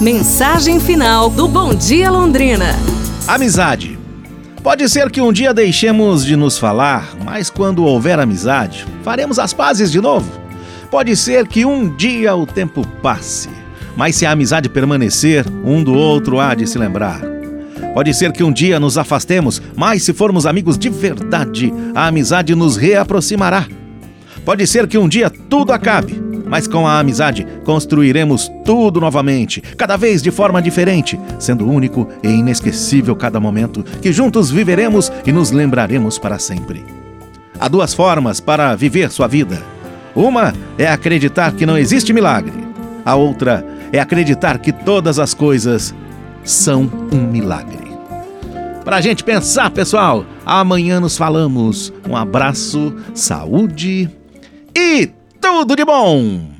Mensagem final do Bom Dia Londrina. Amizade. Pode ser que um dia deixemos de nos falar, mas quando houver amizade, faremos as pazes de novo. Pode ser que um dia o tempo passe, mas se a amizade permanecer, um do outro há de se lembrar. Pode ser que um dia nos afastemos, mas se formos amigos de verdade, a amizade nos reaproximará. Pode ser que um dia tudo acabe, mas com a amizade construiremos tudo novamente, cada vez de forma diferente, sendo único e inesquecível cada momento que juntos viveremos e nos lembraremos para sempre. Há duas formas para viver sua vida. Uma é acreditar que não existe milagre. A outra é acreditar que todas as coisas são um milagre. Para a gente pensar, pessoal, amanhã nos falamos. Um abraço, saúde e tudo de bom!